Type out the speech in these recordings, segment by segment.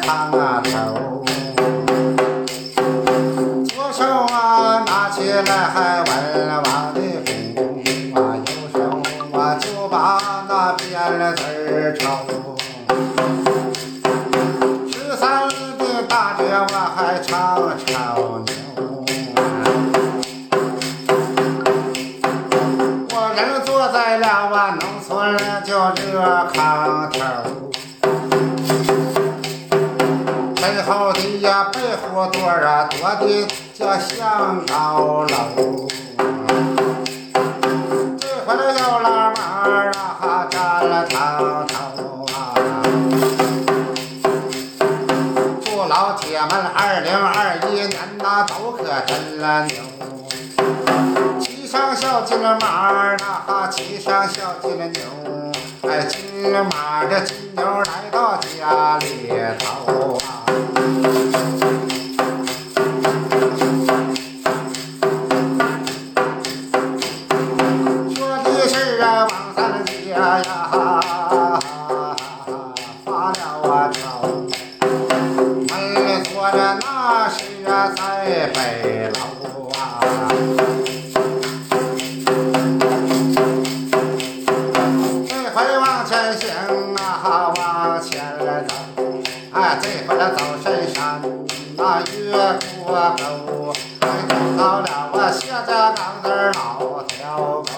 看那头，左手啊拿起来还弯弯的分工啊，右手啊就把那鞭子抽。十三的大姐我还唱唱牛，我人坐在了我农村就这炕头。背后的呀白虎垛儿啊，多的叫像高楼。这回了有老妹儿啊，站了头头啊。祝老铁们二零二一年呐都可真了牛。骑上小金马儿呐，骑上小金牛。哎，金马的金牛来到家里头啊。北楼啊。这回往前行啊，往前走，哎，这回了走深山，那越过沟，哎，走到了我谢家岗这儿老条沟。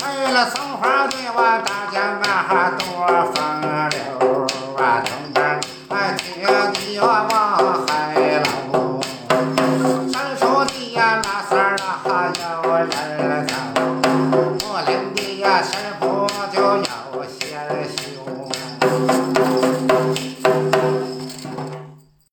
为了生花的我大江啊，多风流，铁的我